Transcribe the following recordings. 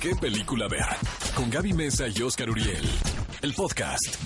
¿Qué película ver? Con Gaby Mesa y Oscar Uriel. El podcast.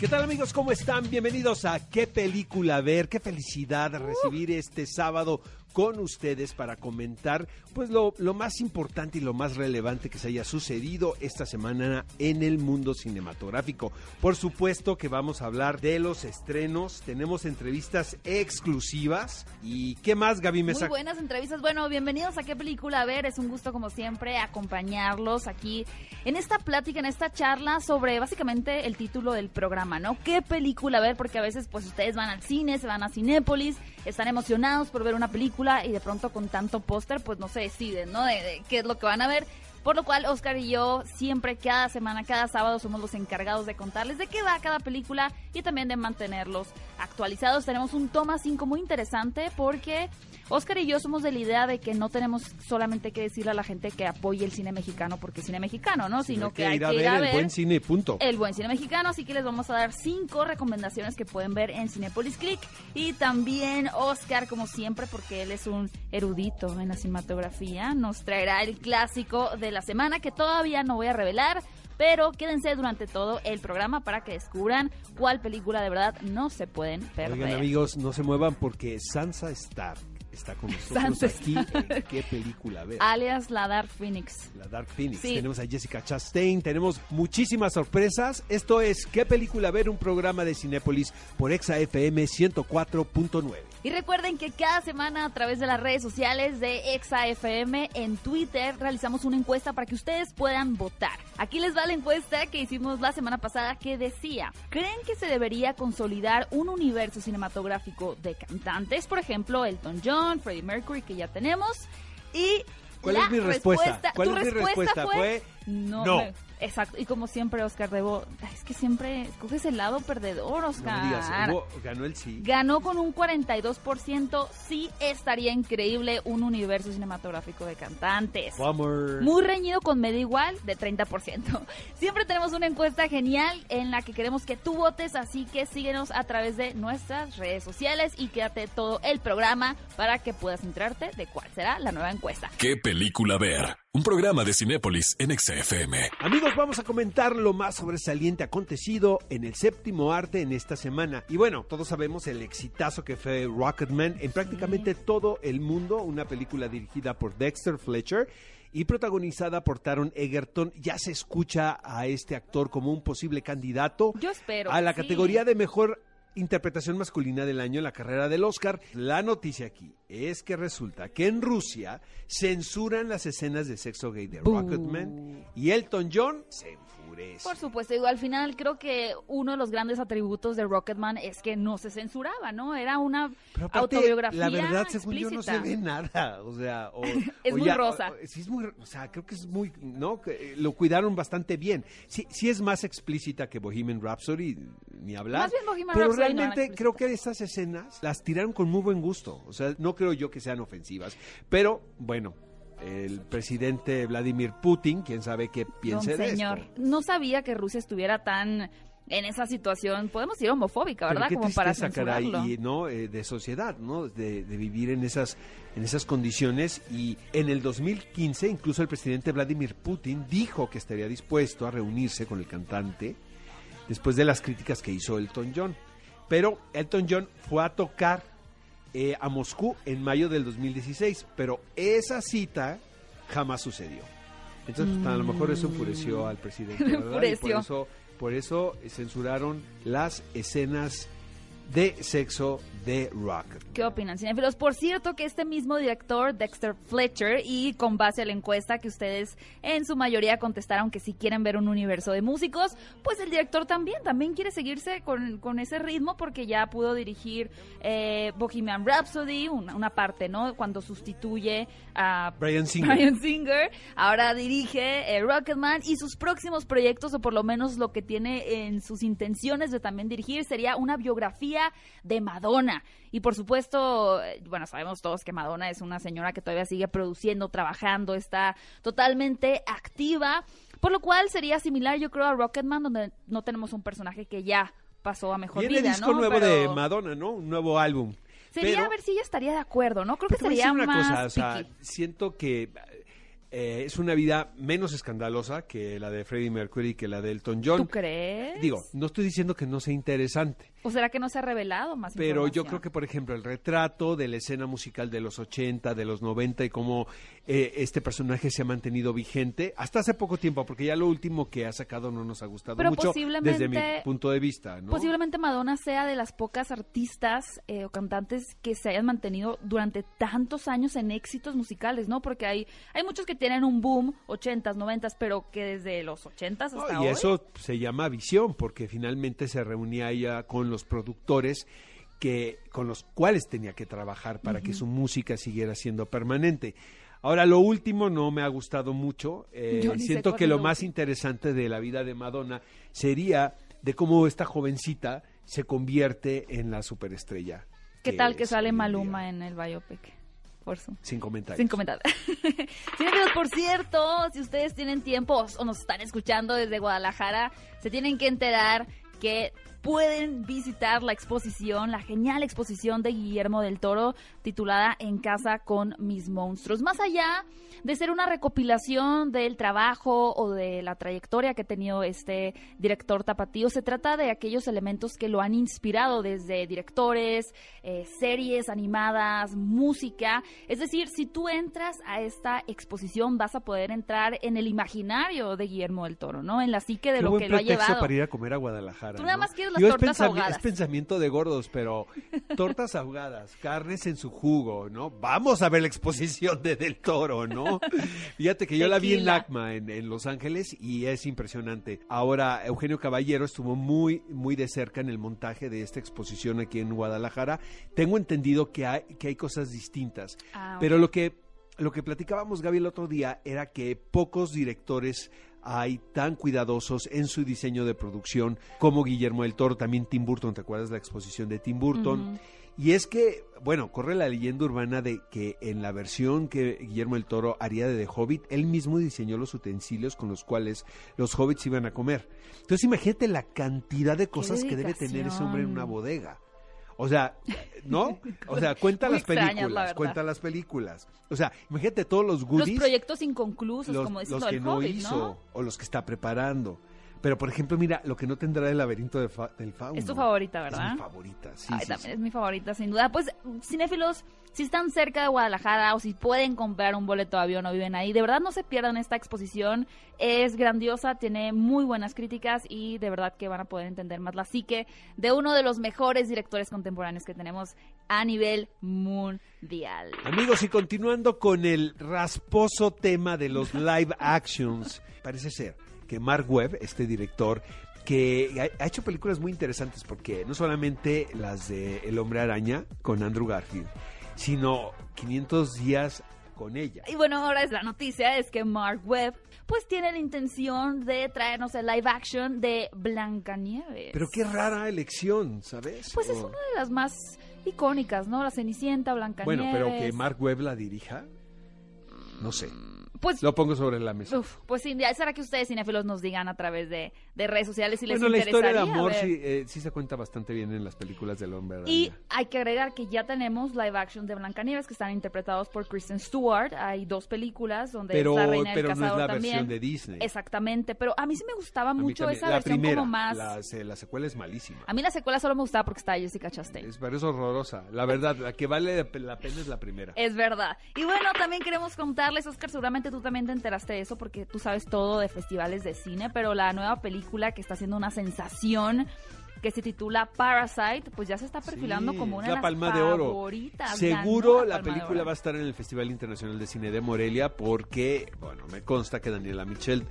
¿Qué tal amigos? ¿Cómo están? Bienvenidos a ¿Qué película ver? Qué felicidad recibir este sábado con ustedes para comentar pues lo, lo, más importante y lo más relevante que se haya sucedido esta semana en el mundo cinematográfico. Por supuesto que vamos a hablar de los estrenos, tenemos entrevistas exclusivas y ¿qué más Gaby Mesa? Muy buenas entrevistas. Bueno, bienvenidos a qué película ver. Es un gusto como siempre acompañarlos aquí en esta plática, en esta charla sobre básicamente el título del programa, ¿no? ¿Qué película ver? Porque a veces pues ustedes van al cine, se van a Cinépolis, están emocionados por ver una película y de pronto con tanto póster pues no se deciden, ¿no? De, qué es lo que van a ver. Por lo cual Oscar y yo siempre, cada semana, cada sábado somos los encargados de contarles de qué va cada película y también de mantenerlos actualizados. Tenemos un toma 5 muy interesante porque Oscar y yo somos de la idea de que no tenemos solamente que decirle a la gente que apoye el cine mexicano porque es cine mexicano, ¿no? Sino que, hay que ir a ver el buen cine, punto. El buen cine mexicano, así que les vamos a dar cinco recomendaciones que pueden ver en Cinepolis Click y también Oscar, como siempre, porque él es un erudito en la cinematografía, nos traerá el clásico de la semana que todavía no voy a revelar. Pero quédense durante todo el programa para que descubran cuál película de verdad no se pueden perder. Oigan amigos, no se muevan porque Sansa Stark está con nosotros aquí en qué película ver. Alias la Dark Phoenix. La Dark Phoenix. Tenemos a Jessica Chastain, tenemos muchísimas sorpresas. Esto es qué película ver, un programa de Cinépolis por Exa FM 104.9. Y recuerden que cada semana a través de las redes sociales de ExaFM en Twitter realizamos una encuesta para que ustedes puedan votar. Aquí les va la encuesta que hicimos la semana pasada que decía, ¿creen que se debería consolidar un universo cinematográfico de cantantes? Por ejemplo, Elton John, Freddie Mercury que ya tenemos. Y ¿Cuál la es mi respuesta? ¿Cuál ¿Tu es mi respuesta? fue? Fue no. no. me- exacto. Y como siempre, Oscar Debo, es que siempre escoges el lado perdedor, No Oscar. me digas, hubo- ganó el sí. Ganó con un 42%. Sí estaría increíble un universo cinematográfico de cantantes. Bummer. Muy reñido con medio igual de 30%. Siempre tenemos una encuesta genial en la que queremos que tú votes, así que síguenos a través de nuestras redes sociales y quédate todo el programa para que puedas enterarte de cuál será la nueva encuesta. ¿Qué película ver? Un programa de Cinépolis en XFM. Amigos, vamos a comentar lo más sobresaliente acontecido en el séptimo arte en esta semana. Y bueno, todos sabemos el exitazo que fue Rocketman en prácticamente todo el mundo, una película dirigida por Dexter Fletcher y protagonizada por Taron Egerton. Ya se escucha a este actor como un posible candidato Yo espero. a la sí. categoría de mejor interpretación masculina del año en la carrera del Oscar. La noticia aquí es que resulta que en Rusia censuran las escenas de sexo gay de. Rocketman y Elton John se enfurece. Por supuesto, digo, al final creo que uno de los grandes atributos de Rocketman es que no se censuraba, ¿no? Era una Pero aparte, autobiografía La verdad, según yo, no se explícita. ve nada. O sea, o- Es o muy rosa. o- sí, es muy. O sea, creo que es muy. ¿No? Que, eh, lo cuidaron bastante bien. Sí, sí es más explícita que Bohemian Rhapsody, ni hablar. Más bien Bohemian pero Rhapsody realmente explícita. creo que estas escenas las tiraron con muy buen gusto. O sea, no creo yo que sean ofensivas. Pero, bueno. El presidente Vladimir Putin, quién sabe qué Don piense de señor, esto. no sabía que Rusia estuviera tan en esa situación, podemos decir homofóbica, Pero ¿verdad? qué Como para caray, y, ¿no? Eh, de sociedad, ¿no? De, de vivir en esas, en esas condiciones. Y en el 2015, incluso el presidente Vladimir Putin dijo que estaría dispuesto a reunirse con el cantante después de las críticas que hizo Elton John. Pero Elton John fue a tocar eh, a Moscú en mayo del 2016, pero esa cita jamás sucedió. Entonces, pues, a lo mejor eso enfureció al presidente. Y por eso, por eso censuraron las escenas de sexo de Rocket. ¿Qué opinan, cinéfilos? Por cierto, que este mismo director, Dexter Fletcher, y con base a la encuesta que ustedes en su mayoría contestaron que si quieren ver un universo de músicos, pues el director también, también quiere seguirse con, con ese ritmo porque ya pudo dirigir eh, Bohemian Rhapsody, una, una parte, ¿no? Cuando sustituye a Brian Singer. Bryan Singer, ahora dirige eh, Rocketman y sus próximos proyectos, o por lo menos lo que tiene en sus intenciones de también dirigir, sería una biografía de Madonna. Y por supuesto, eh, bueno, sabemos todos que Madonna es una señora que todavía sigue produciendo, trabajando, está totalmente activa, por lo cual sería similar, yo creo, a Rocketman, donde no tenemos un personaje que ya pasó a mejor Viene vida, disco ¿no? nuevo de Madonna, ¿no? Un nuevo álbum. Sería Pero- a ver si ella estaría de acuerdo, ¿no? Creo que sería una más cosa, o sea, siento que eh, es una vida menos escandalosa que la de Freddie Mercury, que la de Elton John. ¿Tú crees? Digo, no estoy diciendo que no sea interesante, ¿O será que no se ha revelado más pero yo creo que, por ejemplo, el retrato de la escena musical de los 80, de los 90 y cómo eh, este personaje se ha mantenido vigente hasta hace poco tiempo, porque ya lo último que ha sacado no nos ha gustado Pero mucho desde mi punto de vista, ¿no? Posiblemente Madonna sea de las pocas artistas eh, o cantantes que se hayan mantenido durante tantos años en éxitos musicales, ¿no? Porque hay, hay muchos que tienen un boom, 80s, 90s, pero que desde los 80s No, hasta y hoy. eso se llama visión, porque finalmente se reunía ella con los productores que con los cuales tenía que trabajar para que su música siguiera siendo permanente. Ahora, lo último no me ha gustado mucho. eh, siento que lo más interesante de la vida de Madonna sería de cómo esta jovencita se convierte en la superestrella. ¿Qué tal que sale Maluma día. en el biopic? Por su... Sin comentarios. Sin comentar. Cinefilos, por cierto, si ustedes tienen tiempo o nos están escuchando desde Guadalajara, se tienen que enterar que pueden visitar la exposición, la genial exposición de Guillermo del Toro titulada En casa con mis monstruos. Más allá de ser una recopilación del trabajo o de la trayectoria que ha tenido este director tapatío, se trata de aquellos elementos que lo han inspirado desde directores, eh, series animadas, música. Es decir, si tú entras a esta exposición vas a poder entrar en el imaginario de Guillermo del Toro, ¿no? En la psique de Qué lo buen que lo ha llevado. para ir a comer a Guadalajara. Tú nada ¿no? más quieres las Digo, es tortas ahogadas. Es pensamiento de gordos, pero tortas ahogadas, carnes en su jugo, ¿no? Vamos a ver la exposición de Del Toro, ¿no? Fíjate que yo la vi en. LACMA, en, en Los Ángeles, y es impresionante. Ahora, Eugenio Caballero estuvo muy, muy de cerca en el montaje de esta exposición aquí en Guadalajara. Tengo entendido que hay, que hay cosas distintas, Ah, pero lo que, lo que platicábamos, Gaby, el otro día era que pocos directores hay tan cuidadosos en su diseño de producción como Guillermo del Toro, también Tim Burton, ¿te acuerdas la exposición de Tim Burton? Y es que, bueno, corre la leyenda urbana de que en la versión que Guillermo del Toro haría de The Hobbit, él mismo diseñó los utensilios con los cuales los hobbits iban a comer. Entonces imagínate la cantidad de cosas que debe tener ese hombre en una bodega. O sea, ¿no? O sea, cuenta las extrañas, la películas, verdad. cuenta las películas. O sea, imagínate todos los Los goodies proyectos inconclusos, los, como dices los lo que del no hizo ¿no? o los que está preparando. Pero, por ejemplo, mira, lo que no tendrá el laberinto de fa- del fauno. Es tu favorita, Es ¿verdad? mi favorita, sí, Ay, sí, también sí. es mi favorita, sin duda. Pues, cinéfilos, si están cerca de Guadalajara o si pueden comprar un boleto de avión o viven ahí, de verdad no se pierdan esta exposición. Es grandiosa, tiene muy buenas críticas y de verdad que van a poder entender más la psique de uno de los mejores directores contemporáneos que tenemos a nivel mundial. Amigos, y continuando con el rasposo tema de los live actions, parece ser que Mark Webb, este director, que ha, hecho películas muy interesantes, porque no solamente las de El Hombre Araña con Andrew Garfield, sino 500 días con ella. Y bueno, ahora es la noticia, es que Mark Webb pues tiene la intención de traernos el live action de Blancanieves. Pero qué rara elección, ¿sabes? Pues es una de las más icónicas, ¿no? La Cenicienta, Blancanieves. Bueno, pero que Mark Webb la dirija, no sé. Pues, Lo pongo sobre la mesa. uf, pues sí, será que ustedes cinéfilos nos digan a través de, de redes sociales si les bueno, la historia de interesaría amor sí, eh, sí se cuenta bastante bien en las películas del hombre araña. Y hay que agregar que ya tenemos live action de Blancanieves que están interpretados por Kristen Stewart. Hay dos películas donde pero es la reina del pero no es la también. versión de Disney. Exactamente, pero a mí sí me gustaba mucho esa la versión primera, como más... La secuela es malísima. A mí la secuela solo me gustaba porque está Jessica Chastain. Es, pero es horrorosa. La verdad, la que vale la pena es la primera. Es verdad. Y bueno, también queremos contarles, Oscar, seguramente tú también te enteraste de eso porque tú sabes todo de festivales de cine, pero la nueva película que está haciendo una sensación que se titula Parasite, pues ya se está perfilando Sí, como una la de las Palma de Oro. favoritas. Seguro la, película va a estar en el Festival Internacional de Cine de Morelia porque, bueno, me consta que Daniela Michel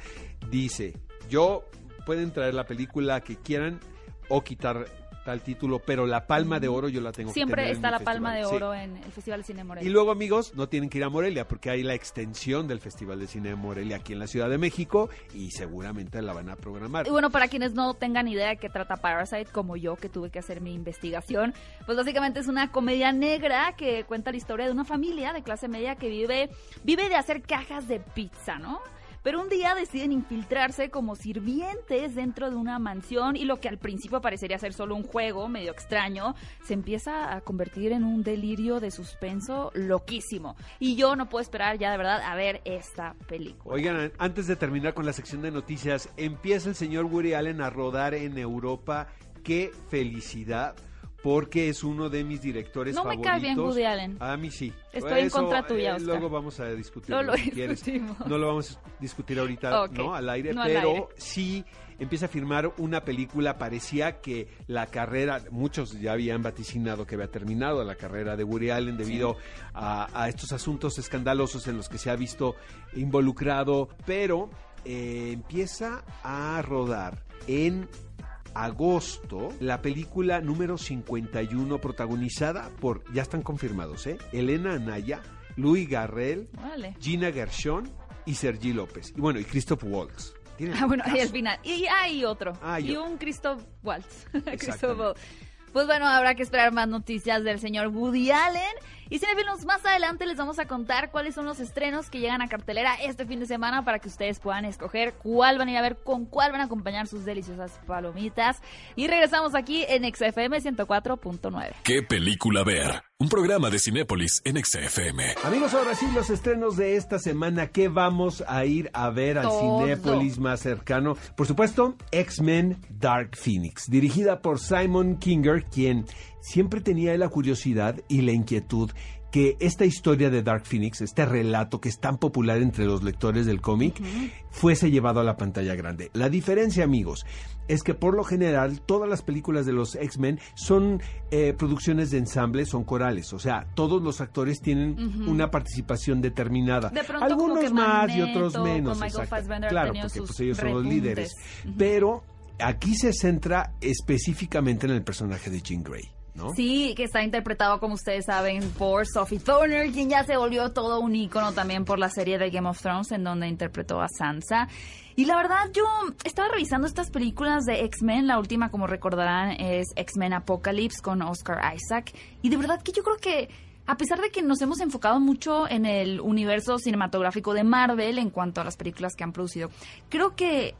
dice, yo pueden traer la película que quieran o quitar tal título, pero la Palma de Oro yo la tengo que Siempre tener en está la Palma de. Sí. Oro en el Festival de Cine de Morelia. Y luego, amigos, no tienen que ir a Morelia porque hay la extensión del Festival de Cine de Morelia aquí en la Ciudad de México y seguramente la van a programar. Y bueno, para quienes no tengan idea de qué trata Parasite, como yo que tuve que hacer mi investigación, pues básicamente es una comedia negra que cuenta la historia de una familia de clase media que vive, vive de hacer cajas de pizza, ¿no? Pero un día deciden infiltrarse como sirvientes dentro de una mansión y lo que al principio parecería ser solo un juego medio extraño, se empieza a convertir en un delirio de suspenso loquísimo. Y yo no puedo esperar ya de verdad a ver esta película. Oigan, antes de terminar con la sección de noticias, empieza el señor Woody Allen a rodar en Europa. ¡Qué felicidad! Porque es uno de mis directores no favoritos. No me cae bien Woody Allen. A mí sí. Estoy en contra tuya, eh, Oscar. Luego vamos a discutir no lo, si quieres. No lo vamos a discutir ahorita, okay. ¿no? Al aire, no pero al aire. sí empieza a firmar una película. Parecía que la carrera, muchos ya habían vaticinado que había terminado la carrera de Woody Allen debido sí. a, a, estos asuntos escandalosos en los que se ha visto involucrado, pero eh, empieza a rodar en agosto la película número 51 protagonizada por, ya están confirmados, ¿eh? Elena Anaya, Louis Garrel, vale. Gina Gershon y Sergi López. Y bueno, y Christoph Waltz. Ah, bueno, y al final. Y hay otro. Ah, y yo. un Christoph Waltz. Christoph Waltz. Pues bueno, habrá que esperar más noticias del señor Woody Allen. Y cinefilos, más adelante les vamos a contar cuáles son los estrenos que llegan a cartelera este fin de semana para que ustedes puedan escoger cuál van a ir a ver, con cuál van a acompañar sus deliciosas palomitas. Y regresamos aquí en XFM 104.9. ¿Qué película ver? Un programa de Cinépolis en XFM. Amigos, ahora sí, los estrenos de esta semana. ¿Qué vamos a ir a ver al Todo. Cinépolis más cercano? Por supuesto, X-Men Dark Phoenix, dirigida por Simon Kinger, quien siempre tenía la curiosidad y la inquietud que esta historia de Dark Phoenix, este relato que es tan popular entre los lectores del cómic, uh -huh. fuese llevado a la pantalla grande. La diferencia, amigos, es que por lo general todas las películas de los X-Men son eh, producciones de ensamble, son corales, o sea, todos los actores tienen uh -huh. una participación determinada. De pronto, Algunos más Magneto, y otros menos. Claro, porque pues ellos son los líderes. Uh -huh. Pero aquí se centra específicamente en el personaje de Jean Grey. Sí, que está interpretado, como ustedes saben, por Sophie Turner, quien ya se volvió todo un ícono también por la serie de Game of Thrones, en donde interpretó a Sansa. Y la verdad, yo estaba revisando estas películas de X-Men. La última, como recordarán, es X-Men Apocalypse con Oscar Isaac. Y de verdad que yo creo que a pesar de que nos hemos enfocado mucho en el universo cinematográfico de Marvel en cuanto a las películas que han producido, creo que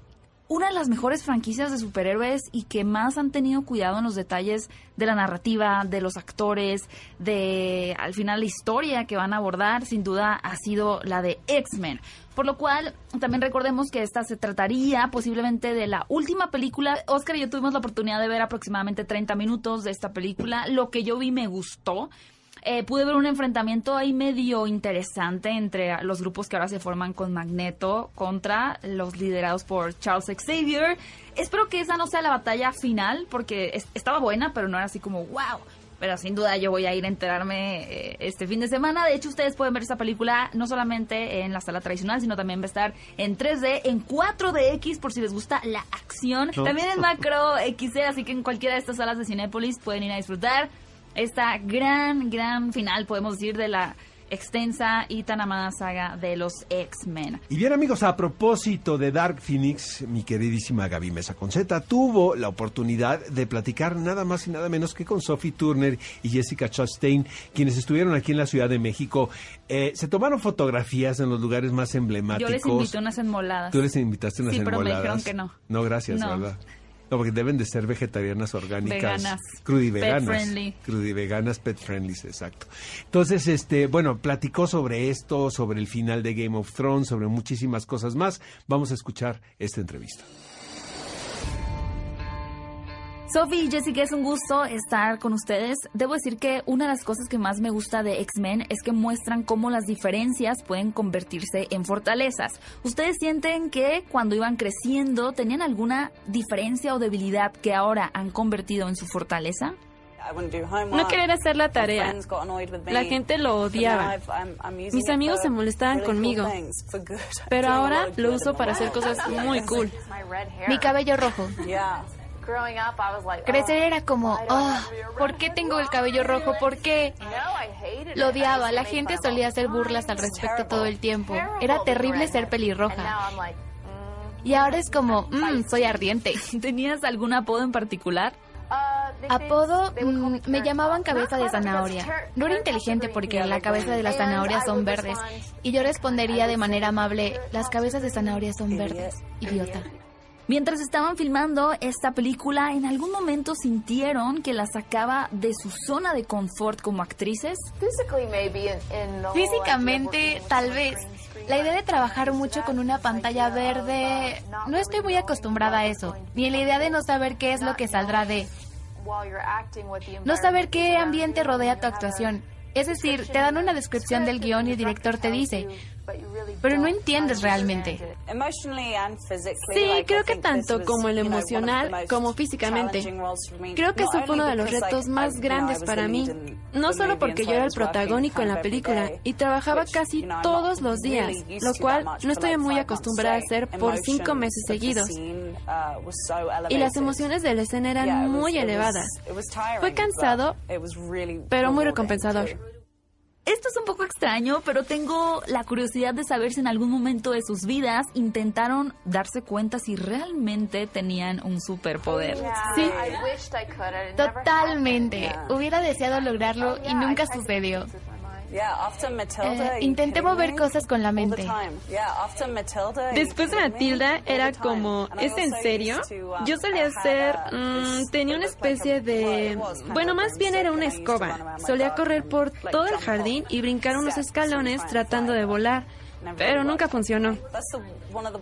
una de las mejores franquicias de superhéroes y que más han tenido cuidado en los detalles de la narrativa, de los actores, de al final la historia que van a abordar, sin duda ha sido la de X-Men. Por lo cual, también recordemos que esta se trataría posiblemente de la última película. Oscar y yo tuvimos la oportunidad de ver aproximadamente 30 minutos de esta película. Lo que yo vi me gustó. Eh, pude ver un enfrentamiento ahí medio interesante entre los grupos que ahora se forman con Magneto contra los liderados por Charles Xavier. Espero que esa no sea la batalla final porque es, estaba buena, pero no era así como wow. Pero sin duda yo voy a ir a enterarme eh, este fin de semana. De hecho, ustedes pueden ver esta película no solamente en la sala tradicional, sino también va a estar en 3D, en 4DX, por si les gusta la acción. No. También en Macro XD, así que en cualquiera de estas salas de Cinépolis pueden ir a disfrutar esta gran, gran final, podemos decir, de la extensa y tan amada saga de los X-Men. Y bien amigos, a propósito de Dark Phoenix, mi queridísima Gaby Mesa Conceta tuvo la oportunidad de platicar nada más y nada menos que con Sophie Turner y Jessica Chastain, quienes estuvieron aquí en la Ciudad de México. Eh, se tomaron fotografías en los lugares más emblemáticos. Yo les invité unas enmoladas. Tú les invitaste unas sí, pero me dijeron que no. No, gracias, No. ¿verdad? No, porque deben de ser vegetarianas orgánicas. Veganas. Crudiveganas. Pet friendly. Crudiveganas, pet friendly, exacto. Entonces, este, bueno, platicó sobre esto, sobre el final de Game of Thrones, sobre muchísimas cosas más. Vamos a escuchar esta entrevista. Sophie y Jessica, es un gusto estar con ustedes. Debo decir que una de las cosas que más me gusta de X-Men es que muestran cómo las diferencias pueden convertirse en fortalezas. ¿Ustedes sienten que cuando iban creciendo tenían alguna diferencia o debilidad que ahora han convertido en su fortaleza? No querer hacer la tarea. La gente lo odiaba. Mis amigos se molestaban conmigo. Pero ahora lo uso para hacer cosas muy cool. Mi cabello rojo. Crecer era como, oh, ¿por qué tengo el cabello rojo? ¿Por qué? Lo odiaba. La gente solía hacer burlas al respecto todo el tiempo. Era terrible ser pelirroja. Y ahora es como, mmm, soy ardiente. ¿Tenías algún apodo en particular? Apodo, mm, me llamaban cabeza de zanahoria. No era inteligente porque la cabeza de las zanahorias son verdes. Y yo respondería de manera amable, las cabezas de zanahoria son verdes, idiota. Mientras estaban filmando esta película, ¿en algún momento sintieron que la sacaba de su zona de confort como actrices? Físicamente, tal vez. La idea de trabajar mucho con una pantalla verde, no estoy muy acostumbrada a eso. Ni la idea de no saber qué es lo que saldrá de... No saber qué ambiente rodea tu actuación. Es decir, te dan una descripción del guion y el director te dice, pero no entiendes realmente. Sí, creo que tanto como el emocional como físicamente. Creo que eso fue uno de los retos más grandes para mí. No solo porque yo era el protagónico en la película y trabajaba casi todos los días, lo cual no estoy muy acostumbrada a hacer por cinco meses seguidos. Y las emociones de la escena eran muy elevadas. Fue cansado, pero muy recompensador. Esto es un poco extraño, pero tengo la curiosidad de saber si en algún momento de sus vidas intentaron darse cuenta si realmente tenían un superpoder. Sí, totalmente. Hubiera deseado lograrlo y nunca sucedió. Eh, intenté mover cosas con la mente. Después de Matilda era como, ¿es en serio? Um, Yo solía ser, mm, tenía una especie de, bueno, más bien era una escoba. Solía correr por todo el jardín y brincar unos escalones tratando de volar pero nunca funcionó.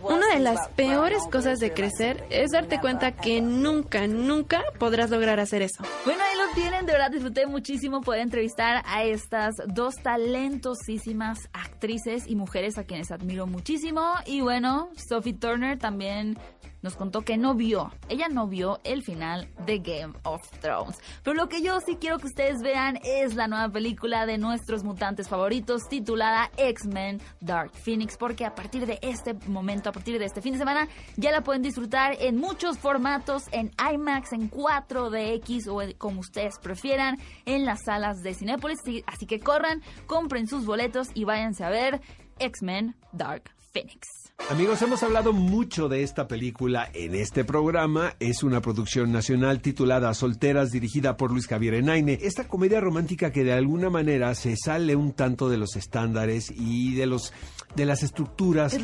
Una de las peores cosas de crecer es darte cuenta que nunca, nunca podrás lograr hacer eso. Bueno, ahí lo tienen, de verdad disfruté muchísimo poder entrevistar a estas dos talentosísimas actrices y mujeres a quienes admiro muchísimo. Y bueno, Sophie Turner también nos contó que no vio, ella no vio el final de Game of Thrones. Pero lo que yo sí quiero que ustedes vean es la nueva película de nuestros mutantes favoritos titulada X-Men Dark Phoenix, porque a partir de este momento, a partir de este fin de semana, ya la pueden disfrutar en muchos formatos, en IMAX, en 4DX o como ustedes prefieran, en las salas de Cinépolis. Así que corran, compren sus boletos y váyanse a ver X-Men Dark Phoenix. Amigos, hemos hablado mucho de esta película en este programa. Es una producción nacional titulada Solteras, dirigida por Luis Javier Enaine. Esta comedia romántica que de alguna manera se sale un tanto de los estándares y de los de las estructuras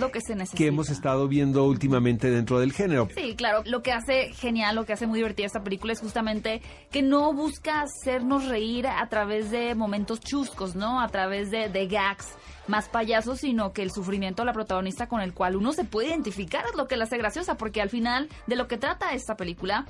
que, hemos estado viendo últimamente dentro del género. Sí, claro. Lo que hace genial, lo que hace muy divertida esta película es justamente que no busca hacernos reír a través de momentos chuscos, ¿no? A través de, de gags más payasos, sino que el sufrimiento de la protagonista con el cual uno se puede identificar es lo que la hace graciosa, porque al final de lo que trata esta película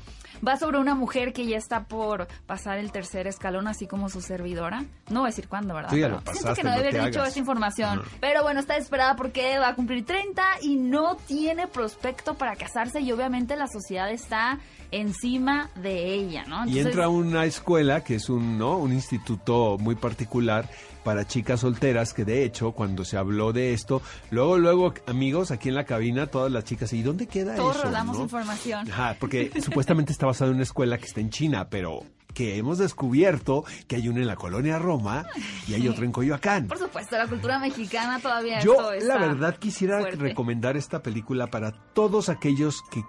va sobre una mujer que ya está por pasar el tercer escalón, así como su servidora. No voy a decir cuándo, ¿verdad? Sí, ya lo pasaste, siento que no debe haber dicho esa información. Pero bueno, está esperada porque va a cumplir 30 y no tiene prospecto para casarse y obviamente la sociedad está encima de ella, ¿no? y entra a una escuela que es un, ¿no? un instituto muy particular para chicas solteras que de hecho cuando se habló de esto, luego luego amigos aquí en la cabina todas las chicas, ¿y dónde queda eso? Todos rodamos información. Ajá, porque supuestamente está basado en una escuela que está en China, pero que hemos descubierto que hay una en la colonia Roma y hay otro en Coyoacán. Por supuesto, la cultura mexicana todavía Yo la verdad quisiera recomendar esta película para todos aquellos que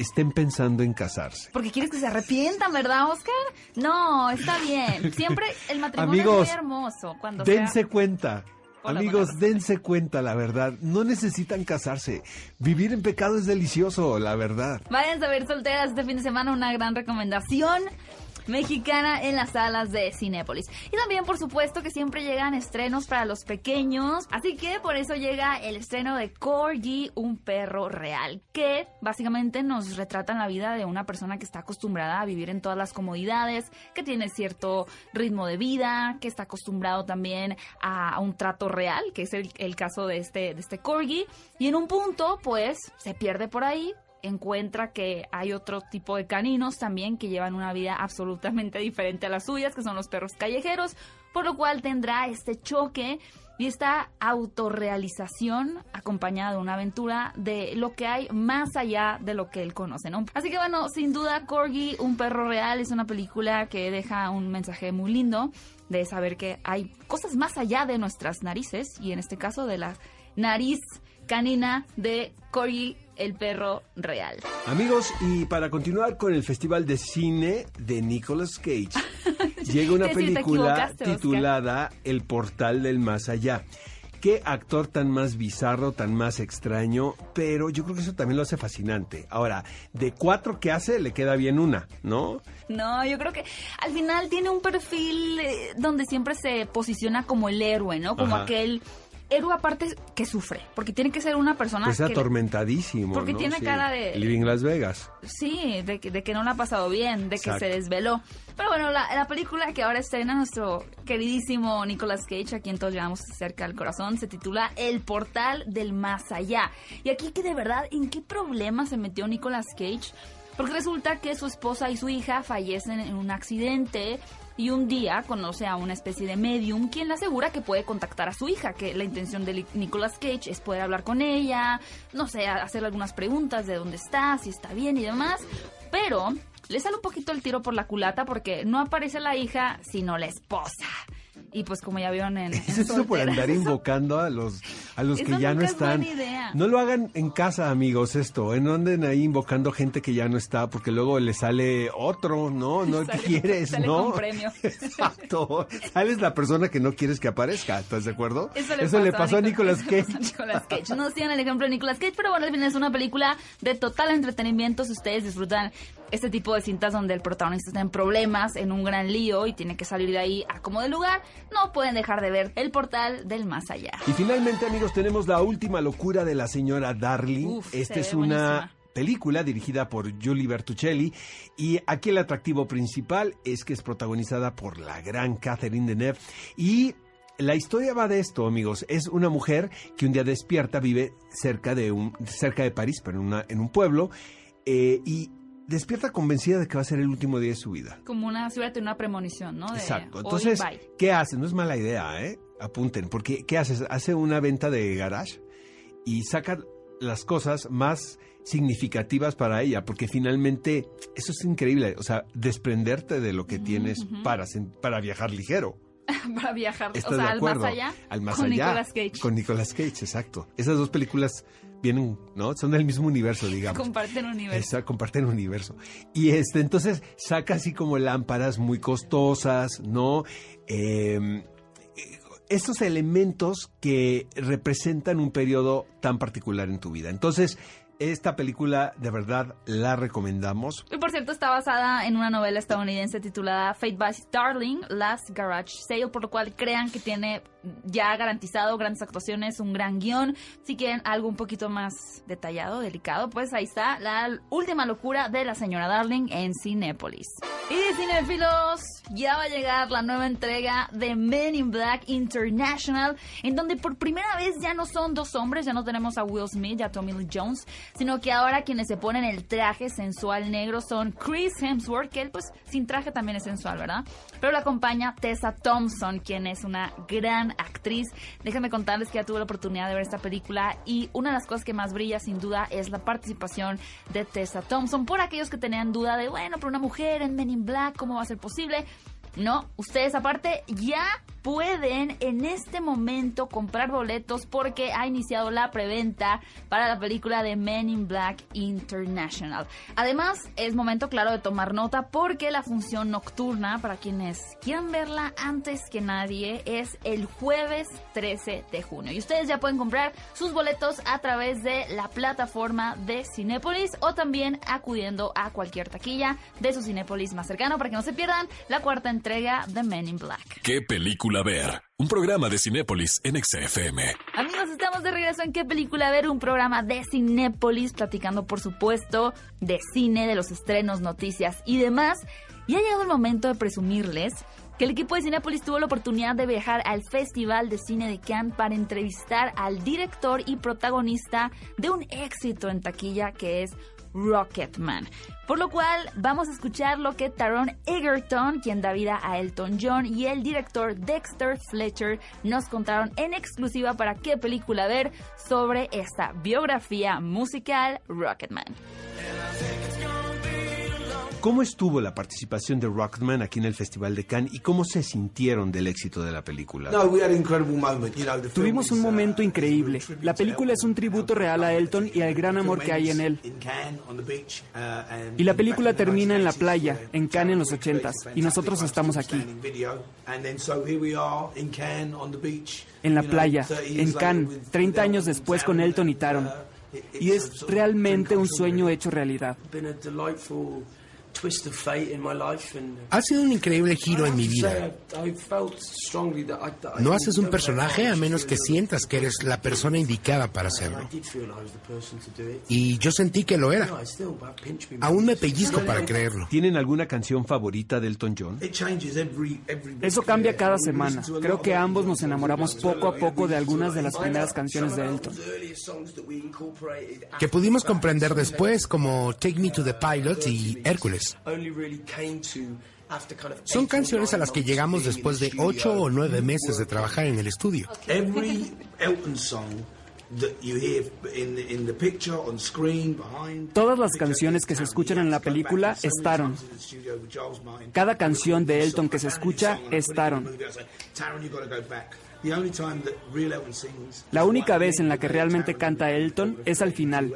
estén pensando en casarse. Porque quieres que se arrepientan, ¿verdad, Oscar? No, está bien. Siempre el matrimonio es muy hermoso. Cuando dense cuenta. Amigos, dense cuenta, la verdad. No necesitan casarse. Vivir en pecado es delicioso, la verdad. Vayan a ver solteras este fin de semana, una gran recomendación mexicana en las salas de Cinépolis. Y también, por supuesto, que siempre llegan estrenos para los pequeños. Así que por eso llega el estreno de Corgi, un perro real, que básicamente nos retrata la vida de una persona que está acostumbrada a vivir en todas las comodidades, que tiene cierto ritmo de vida, que está acostumbrado también a, un trato real, que es el, el caso de este, de este Corgi. Y en un punto, pues, se pierde por ahí, encuentra que hay otro tipo de caninos también que llevan una vida absolutamente diferente a las suyas, que son los perros callejeros, por lo cual tendrá este choque y esta autorrealización acompañada de una aventura de lo que hay más allá de lo que él conoce, ¿no? Así que bueno, sin duda Corgi, un perro real, es una película que deja un mensaje muy lindo de saber que hay cosas más allá de nuestras narices y en este caso de la nariz canina de Corgi El perro real. Amigos, y para continuar con el Festival de Cine de Nicolas Cage, llega una película titulada El Portal del Más Allá. Qué actor tan más bizarro, tan más extraño, pero yo creo que eso también lo hace fascinante. Ahora, de cuatro que hace, le queda bien una, ¿no? No, yo creo que al final tiene un perfil eh, donde siempre se posiciona como el héroe, ¿no? Como aquel héroe aparte que sufre, porque tiene que ser una persona pues atormentadísimo, porque tiene cara de Living Las Vegas. Sí, de que, de que no la ha pasado bien, de que se desveló. Pero bueno, la, la, película que ahora estrena nuestro queridísimo Nicolas Cage, a quien todos llevamos cerca del corazón, se titula El portal del más allá. Y aquí que de verdad, ¿en qué problema se metió Nicolas Cage? Porque resulta que su esposa y su hija fallecen en un accidente y un día conoce a una especie de medium quien le asegura que puede contactar a su hija, que la intención de Nicolas Cage es poder hablar con ella, no sé, hacerle algunas preguntas de dónde está, si está bien y demás, pero le sale un poquito el tiro por la culata porque no aparece la hija, sino la esposa y pues como ya vieron en, es eso por andar invocando a los a los que ya no están no lo hagan en casa amigos esto ¿eh? no anden ahí invocando gente que ya no está porque luego le sale otro no no quieres no premio. exacto. Sales la persona que no quieres que aparezca ¿estás de acuerdo? eso le, pasó, a Nicolas Cage. Nicolas Cage. No sigan el ejemplo de Nicolas Cage pero bueno al final es una película de total entretenimiento. Si ustedes disfrutan este tipo de cintas donde el protagonista está en problemas, en un gran lío y tiene que salir de ahí a como de lugar, no pueden dejar de ver el portal del más allá. Y finalmente, amigos, tenemos la última locura de la señora Darling. Esta es una película dirigida por Julie Bertuccelli y aquí el atractivo principal es que es protagonizada por la gran Catherine Deneuve y la historia va de esto, amigos. Es una mujer que un día despierta, vive cerca de un cerca de París, pero en, una, en un pueblo, eh, y despierta convencida de que va a ser el último día de su vida. Como una, si una premonición, ¿no? Exacto. Entonces, ¿qué hace? No es mala idea, ¿eh? Apunten, porque ¿qué haces? Hace una venta de garage y saca las cosas más significativas para ella, porque finalmente eso es increíble, o sea, desprenderte de lo que tienes para, para viajar ligero. para viajar, o sea, al más allá. Al más con allá. Nicolas Cage. Con Nicolas Cage, exacto. Esas dos películas vienen, ¿no? Son del mismo universo, digamos. Comparten universo. Comparten universo. Y este, entonces saca así como lámparas muy costosas, ¿no? Eh, estos elementos que representan un periodo tan particular en tu vida. Entonces, esta película de verdad la recomendamos. Y por cierto está basada en una novela estadounidense titulada Fate by Starling, Last Garage Sale, por lo cual crean que tiene ya garantizado grandes actuaciones, un gran guion. Si quieren algo un poquito más detallado, delicado, pues ahí está la última locura de la señora Darling en Cinépolis. Y cinefilos, ya va a llegar la nueva entrega de Men in Black International, en donde por primera vez ya no son dos hombres, ya no tenemos a Will Smith y a Tommy Lee Jones, sino que ahora quienes se ponen el traje sensual negro son Chris Hemsworth, que él pues sin traje también es sensual, ¿verdad? Pero lo acompaña Tessa Thompson, quien es una gran actriz. Déjenme contarles que ya tuve la oportunidad de ver esta película y una de las cosas que más brilla sin duda es la participación de Tessa Thompson. Por aquellos que tenían duda de, bueno, pero una mujer en Men Black, ¿cómo va a ser posible? No, ustedes aparte ya pueden en este momento comprar boletos porque ha iniciado la preventa para la película de Men in Black International. Además, es momento claro de tomar nota porque la función nocturna, para quienes quieran verla antes que nadie, es el jueves 13 de junio. Y ustedes ya pueden comprar sus boletos a través de la plataforma de Cinépolis o también acudiendo a cualquier taquilla de su Cinépolis más cercano para que no se pierdan la cuarta entrega de Men in Black. ¿Qué película ver? Un programa de Cinépolis en XFM. Amigos, estamos de regreso en ¿Qué película ver? Un programa de Cinépolis, platicando por supuesto de cine, de los estrenos, noticias y demás. Y ha llegado el momento de presumirles que el equipo de Cinépolis tuvo la oportunidad de viajar al Festival de Cine de Cannes para entrevistar al director y protagonista de un éxito en taquilla que es Rocketman. Por lo cual vamos a escuchar lo que Taron Egerton, quien da vida a Elton John, y el director Dexter Fletcher nos contaron en exclusiva para qué película ver sobre esta biografía musical Rocketman. ¿Cómo estuvo la participación de Rocketman aquí en el Festival de Cannes y cómo se sintieron del éxito de la película? Tuvimos un momento increíble. La película es un tributo real a Elton y al gran amor que hay en él. Y la película termina en la playa, en Cannes en los ochentas, y nosotros estamos aquí. En la playa, en Cannes, 30 años después con Elton y Taron. Y es realmente un sueño hecho realidad. Ha sido un increíble giro en mi vida. No haces un personaje a menos que sientas que eres la persona indicada para hacerlo. Y yo sentí que lo era. Aún me pellizco para creerlo. ¿Tienen alguna canción favorita de Elton John? Eso cambia cada semana. Creo que ambos nos enamoramos poco a poco de algunas de las primeras canciones de Elton. Que pudimos comprender después como Take Me to the Pilot y Hércules. Son canciones a las que llegamos después de ocho o nueve meses de trabajar en el estudio. Todas las canciones que se escuchan en la película estaron. Cada canción de Elton que se escucha estaron. La única vez en la que realmente canta Elton es al final,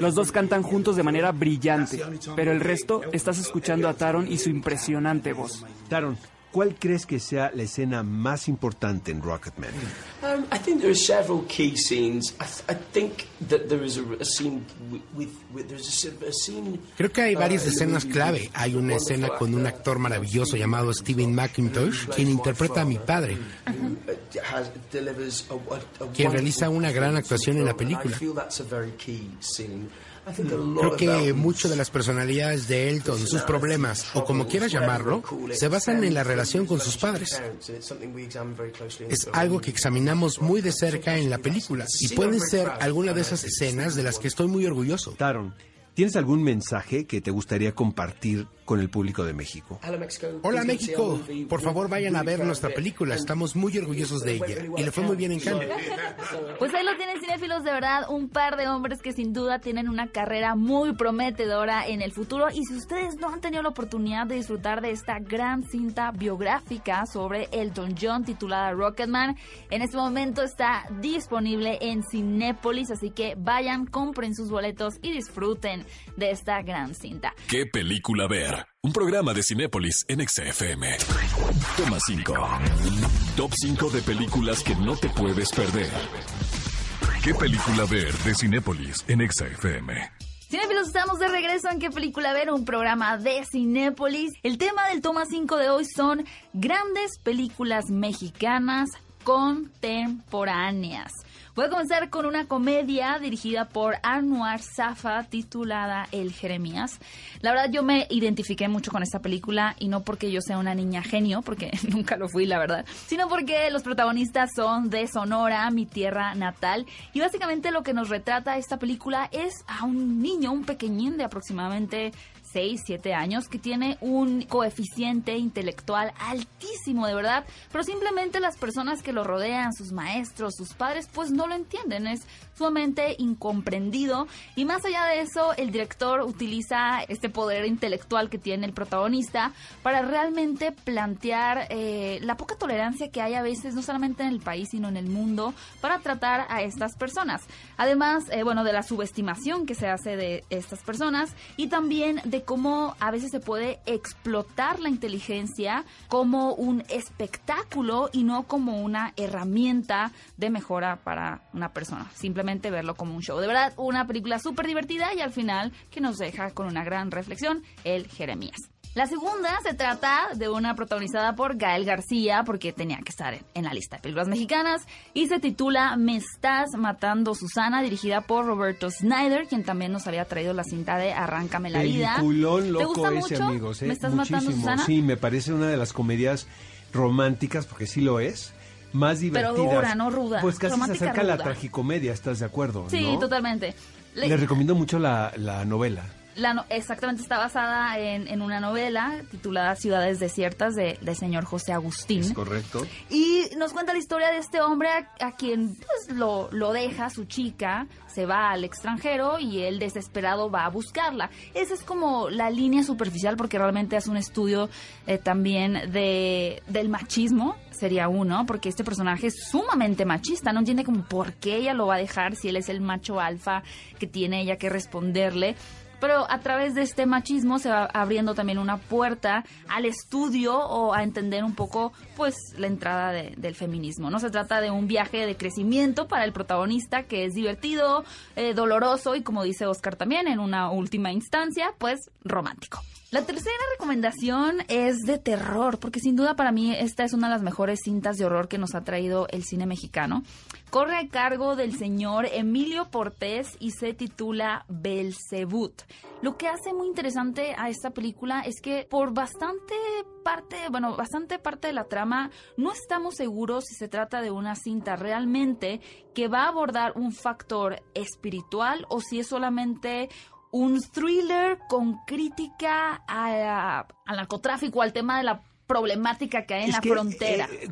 los dos cantan juntos de manera brillante, pero el resto estás escuchando a Taron y su impresionante voz. Taron, ¿Cuál crees que sea la escena más importante en Rocketman? Creo que hay varias escenas clave. Hay una escena con un actor maravilloso llamado Steven McIntosh, quien interpreta a mi padre, quien realiza una gran actuación en la película. Creo que mucho de las personalidades de Elton, sus problemas, o como quieras llamarlo, se basan en la relación con sus padres. Es algo que examinamos muy de cerca en la película y pueden ser algunas de esas escenas de las que estoy muy orgulloso. ¿Tienes algún mensaje que te gustaría compartir con el público de México. Hola México, por favor vayan a ver nuestra película, estamos muy orgullosos de ella. y le fue muy bien en Cannes. Pues ahí lo tienen cinéfilos, de verdad, un par de hombres que sin duda tienen una carrera muy prometedora en el futuro. Y si ustedes no han tenido la oportunidad de disfrutar de esta gran cinta biográfica sobre Elton John titulada Rocketman, en este momento está disponible en Cinépolis, así que vayan, compren sus boletos y disfruten de esta gran cinta. ¿Qué película ver? Un programa de Cinépolis en XFM. Toma 5. Top 5 de películas que no te puedes perder. ¿Qué película ver de Cinépolis en XFM? Cinéfilos, estamos de regreso en ¿Qué película ver? Un programa de Cinépolis. El tema del toma 5 de hoy son grandes películas mexicanas contemporáneas. Voy a comenzar con una comedia dirigida por Anwar Safa titulada El Jeremías. La verdad yo me identifiqué mucho con esta película y no porque yo sea una niña genio, porque nunca lo fui la verdad, sino porque los protagonistas son de Sonora, mi tierra natal, y básicamente lo que nos retrata esta película es a un niño, un pequeñín de aproximadamente 6, 7 años, que tiene un coeficiente intelectual altísimo, de verdad, pero simplemente las personas que lo rodean, sus maestros, sus padres, pues no lo entienden, es sumamente incomprendido y más allá de eso, el director utiliza este poder intelectual que tiene el protagonista para realmente plantear eh, la poca tolerancia que hay a veces, no solamente en el país, sino en el mundo, para tratar a estas personas. Además, eh, bueno, de la subestimación que se hace de estas personas y también de cómo a veces se puede explotar la inteligencia como un espectáculo y no como una herramienta de mejora para una persona. Simplemente verlo como un show. De verdad, una película súper divertida y al final que nos deja con una gran reflexión, el Jeremías. La segunda se trata de una protagonizada por Gael García, porque tenía que estar en, la lista de películas mexicanas, y se titula Me estás matando Susana, dirigida por Roberto Snyder, quien también nos había traído la cinta de Arráncame la vida. Peliculón loco ¿Te gusta ese, mucho? amigos. ¿eh? ¿Me estás Muchísimo. matando Susana? Sí, me parece una de las comedias románticas, porque sí lo es, más divertidas. Pero dura, no ruda. Pues casi se acerca a la tragicomedia, ¿estás de acuerdo? Sí, no? totalmente. Le- Les recomiendo mucho la, la novela. La exactamente está basada en, una novela titulada Ciudades Desiertas de, señor José Agustín. Es correcto. Y nos cuenta la historia de este hombre a, quien pues, lo, lo deja su chica, se va al extranjero y él desesperado va a buscarla. Esa es como la línea superficial porque realmente es un estudio eh, también de, del machismo, sería uno, porque este personaje es sumamente machista, no entiende como por qué ella lo va a dejar si él es el macho alfa que tiene ella que responderle pero a través de este machismo se va abriendo también una puerta al estudio o a entender un poco pues la entrada del feminismo. No se trata de un viaje de crecimiento para el protagonista que es divertido, eh, doloroso y como dice Oscar también en una última instancia pues romántico. La tercera recomendación es de terror, porque sin duda para mí esta es una de las mejores cintas de horror que nos ha traído el cine mexicano. Corre a cargo del señor Emilio Portés y se titula Belzebut. Lo que hace muy interesante a esta película es que por bastante parte, bueno, bastante parte de la trama, no estamos seguros si se trata de una cinta realmente que va a abordar un factor espiritual o si es solamente un thriller con crítica al narcotráfico, al tema de la problemática que hay en la frontera. Eh,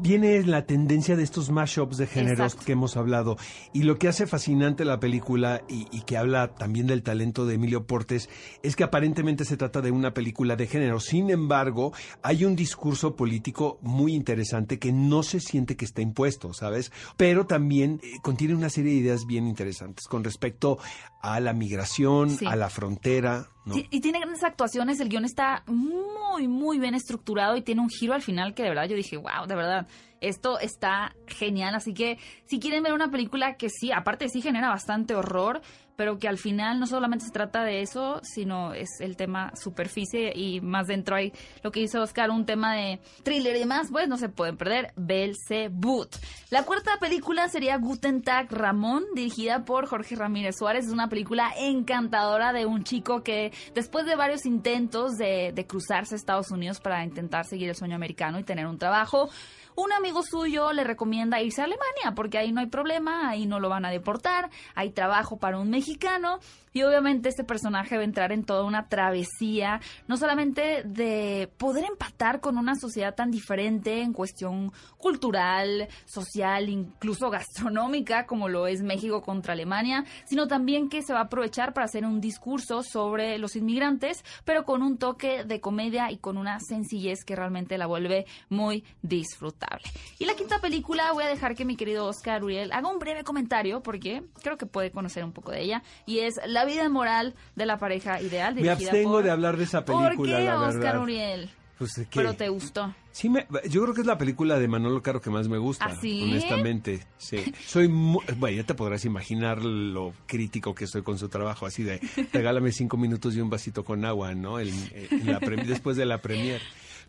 viene la tendencia de estos mashups de géneros que hemos hablado. Y lo que hace fascinante la película y, que habla también del talento de Emilio Portes es que aparentemente se trata de una película de género. Sin embargo, hay un discurso político muy interesante que no se siente que está impuesto, ¿sabes? Pero también eh, contiene una serie de ideas bien interesantes con respecto a la migración, a la frontera. Y, tiene grandes actuaciones, el guion está muy, muy bien estructurado y tiene un giro al final que de verdad yo dije, wow, de verdad, esto está genial. Así que si quieren ver una película que sí, aparte sí genera bastante horror, pero que al final no solamente se trata de eso, sino es el tema superficie y más dentro hay lo que hizo Oscar, un tema de thriller y demás, pues no se pueden perder, Belzebut. La cuarta película sería Guten Tag Ramón, dirigida por Jorge Ramírez Suárez. Es una película encantadora de un chico que después de varios intentos de, de cruzarse a Estados Unidos para intentar seguir el sueño americano y tener un trabajo, un amigo suyo le recomienda irse a Alemania porque ahí no hay problema, ahí no lo van a deportar, hay trabajo para un mexicano y obviamente este personaje va a entrar en toda una travesía, no solamente de poder empatar con una sociedad tan diferente en cuestión cultural, social, incluso gastronómica, como lo es México contra Alemania, sino también que se va a aprovechar para hacer un discurso sobre los inmigrantes, pero con un toque de comedia y con una sencillez que realmente la vuelve muy disfrutable. Y la quinta película voy a dejar que mi querido Oscar Uriel haga un breve comentario porque creo que puede conocer un poco de ella y es La vida moral de la pareja ideal. Me abstengo de hablar de esa película. ¿Por qué, Oscar Uriel? Pues, Pero te gustó. Sí, yo creo que es la película de Manolo Caro que más me gusta, ¿Ah, honestamente. Sí. Soy bueno, ya te podrás imaginar lo crítico que soy con su trabajo, así de regálame cinco minutos y un vasito con agua, ¿no? después de la premier.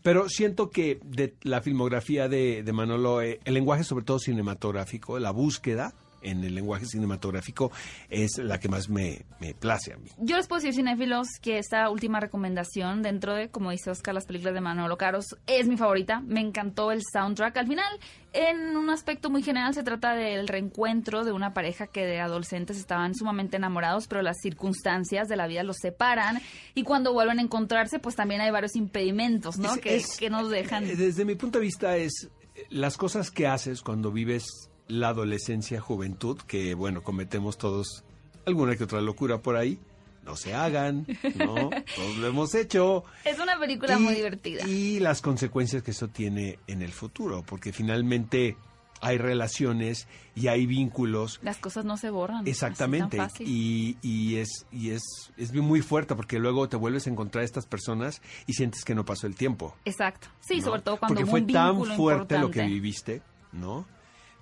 Pero siento que de la filmografía de, de Manolo, eh, el lenguaje sobre todo cinematográfico, la búsqueda, en el lenguaje cinematográfico es la que más me, me place a mí. Yo les puedo decir, cinéfilos, que esta última recomendación dentro de, como dice Oscar, las películas de Manolo Caros es mi favorita. Me encantó el soundtrack. Al final, en un aspecto muy general, se trata del reencuentro de una pareja que de adolescentes estaban sumamente enamorados, pero las circunstancias de la vida los separan y cuando vuelven a encontrarse, pues también hay varios impedimentos, ¿no? que, que nos dejan. Eh, desde mi punto de vista es las cosas que haces cuando vives la adolescencia, juventud, que bueno, cometemos todos alguna que otra locura por ahí. No se hagan, ¿no? Todos lo hemos hecho. Es una película muy divertida. Y las consecuencias que eso tiene en el futuro, porque finalmente hay relaciones y hay vínculos. Las cosas no se borran. Exactamente. Y, y, es, y es, es muy fuerte porque luego te vuelves a encontrar a estas personas y sientes que no pasó el tiempo. Exacto. Sí, sobre todo cuando Porque fue tan fuerte lo que viviste, ¿no?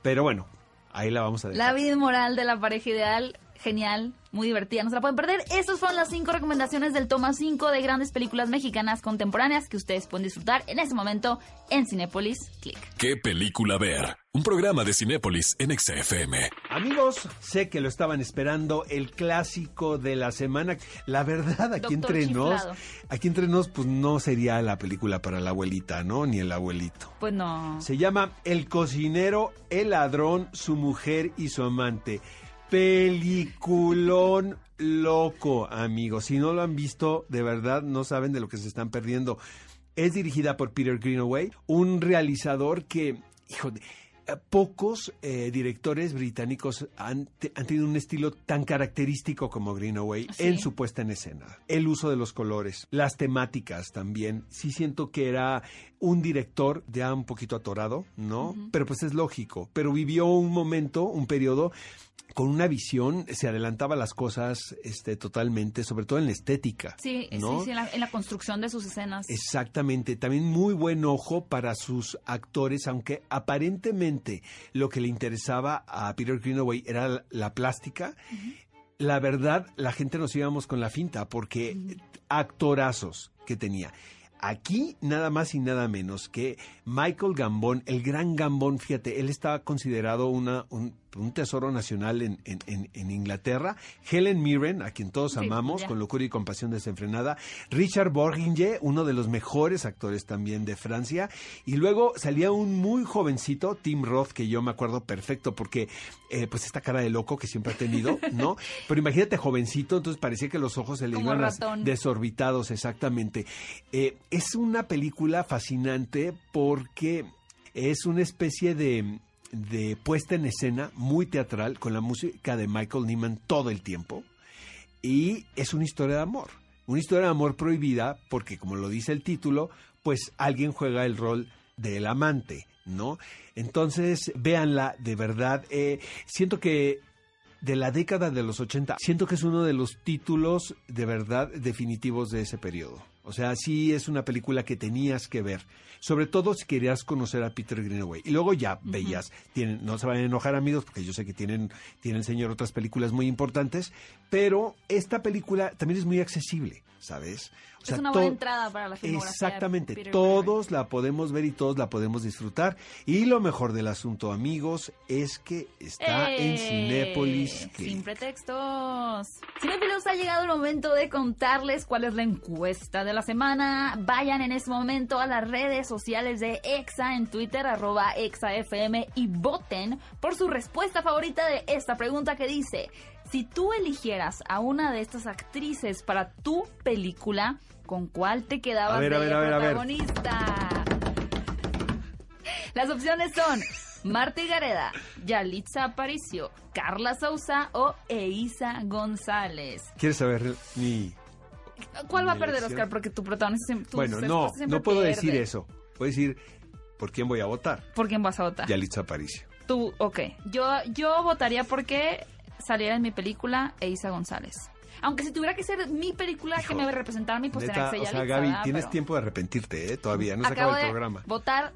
Pero bueno, ahí la vamos a dejar. La vida moral de la pareja ideal, genial, muy divertida, no se la pueden perder. Estas fueron las cinco recomendaciones del toma 5 de grandes películas mexicanas contemporáneas que ustedes pueden disfrutar en este momento en Cinépolis Click. ¿Qué película ver? Un programa de Cinépolis en XFM. Amigos, sé que lo estaban esperando, el clásico de la semana. La verdad, aquí entre nos, aquí entre nos, pues no sería la película para la abuelita, ¿no? Ni el abuelito. Pues no. Se llama El cocinero, el ladrón, su mujer y su amante. Peliculón loco, amigos. Si no lo han visto, de verdad no saben de lo que se están perdiendo. Es dirigida por Peter Greenaway, un realizador que, hijo de pocos eh, directores británicos han, tenido un estilo tan característico como Greenaway en su puesta en escena. El uso de los colores, las temáticas también. Sí siento que era un director ya un poquito atorado, ¿no? Pero pues es lógico. Pero vivió un momento, un periodo con una visión, se adelantaba las cosas este, totalmente, sobre todo en la estética. Sí, sí, sí en, la, construcción de sus escenas. Exactamente, también muy buen ojo para sus actores, aunque aparentemente lo que le interesaba a Peter Greenaway era la, plástica. La verdad, la gente nos íbamos con la finta porque actorazos que tenía. Aquí nada más y nada menos que Michael Gambon, el gran Gambon, fíjate, él estaba considerado una, un, un tesoro nacional en, en, en, Inglaterra. Helen Mirren, a quien todos amamos, con locura y compasión desenfrenada. Richard Borginge, uno de los mejores actores también de Francia. Y luego salía un muy jovencito, Tim Roth, que yo me acuerdo perfecto, porque eh, pues esta cara de loco que siempre ha tenido, ¿no? Pero imagínate jovencito, entonces parecía que los ojos se le iban desorbitados, exactamente. Eh, es una película fascinante porque es una especie de de puesta en escena muy teatral con la música de Michael Nyman todo el tiempo. Y es una historia de amor. Una historia de amor prohibida porque, como lo dice el título, pues alguien juega el rol del amante, ¿no? Entonces, véanla, de verdad. Eh, siento que de la década de los 80, siento que es uno de los títulos de verdad definitivos de ese periodo. O sea, sí es una película que tenías que ver. Sobre todo si querías conocer a Peter Greenaway. Y luego ya veías, tienen, no se van a enojar amigos, porque yo sé que tienen, tienen señor otras películas muy importantes, pero esta película también es muy accesible, ¿sabes? es una buena entrada para la filmografía. Exactamente, todos la podemos ver y todos la podemos disfrutar. Y lo mejor del asunto, amigos, es que está en ¡Eh! Cinépolis. Sin pretextos. Cinéfilos, ha llegado el momento de contarles cuál es la encuesta de la semana. Vayan en este momento a las redes sociales de EXA en Twitter, arroba EXAFM y voten por su respuesta favorita de esta pregunta que dice... Si tú eligieras a una de estas actrices para tu película, ¿con cuál te quedabas de protagonista? Las opciones son Marta Gareda, Yalitza Aparicio, Carla Sousa o Eisa González. ¿Quieres saber mi... ¿Cuál va a perder, Oscar? Porque tu protagonista Bueno, no, no puedo decir eso. Puedo decir por quién voy a votar. ¿Por quién vas a votar? Yalitza Aparicio. Tú, ok. Yo, yo votaría porque saliera en mi película Eisa González. Aunque si tuviera que ser mi película que me representara mi pues neta, O sea, Gaby, tienes tiempo de arrepentirte, ¿eh? Todavía, no se acaba el programa. votar,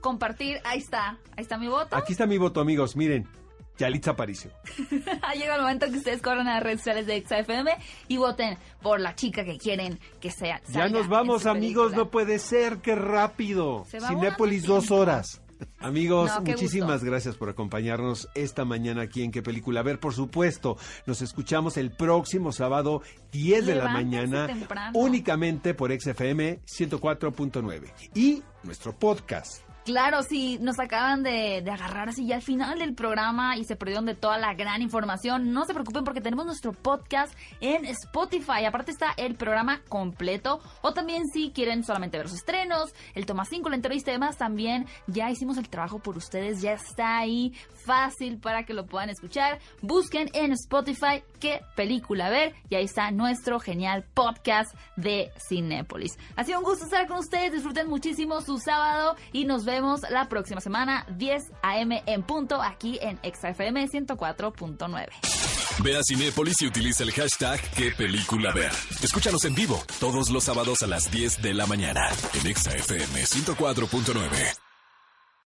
compartir, ahí está. Ahí está mi voto. Aquí está mi voto, amigos, miren. Yalitza Aparicio. ha llegado el momento que ustedes corran a las redes sociales de XFM y voten por la chica que quieren que sea. Ya nos vamos, amigos, no puede ser, qué rápido. Cinépolis dos horas. Amigos, muchísimas gracias por acompañarnos esta mañana aquí en qué película ver. Por supuesto, nos escuchamos el próximo sábado 10 de la mañana únicamente por XFM 104.9 y nuestro podcast Claro, sí, nos acaban de, agarrar así ya al final del programa y se perdieron de toda la gran información. No se preocupen porque tenemos nuestro podcast en Spotify. Aparte está el programa completo. O también si quieren solamente ver los estrenos, el toma 5, la entrevista y demás, también ya hicimos el trabajo por ustedes. Ya está ahí fácil para que lo puedan escuchar. Busquen en Spotify qué película ver y ahí está nuestro genial podcast de Cinépolis. Ha sido un gusto estar con ustedes. Disfruten muchísimo su sábado y nos vemos vemos la próxima semana, 10 a.m. en punto, aquí en XFM 104.9. Ve a Cinépolis y utiliza el hashtag qué película ver. Escúchanos en vivo todos los sábados a las 10 de la mañana en XFM 104.9.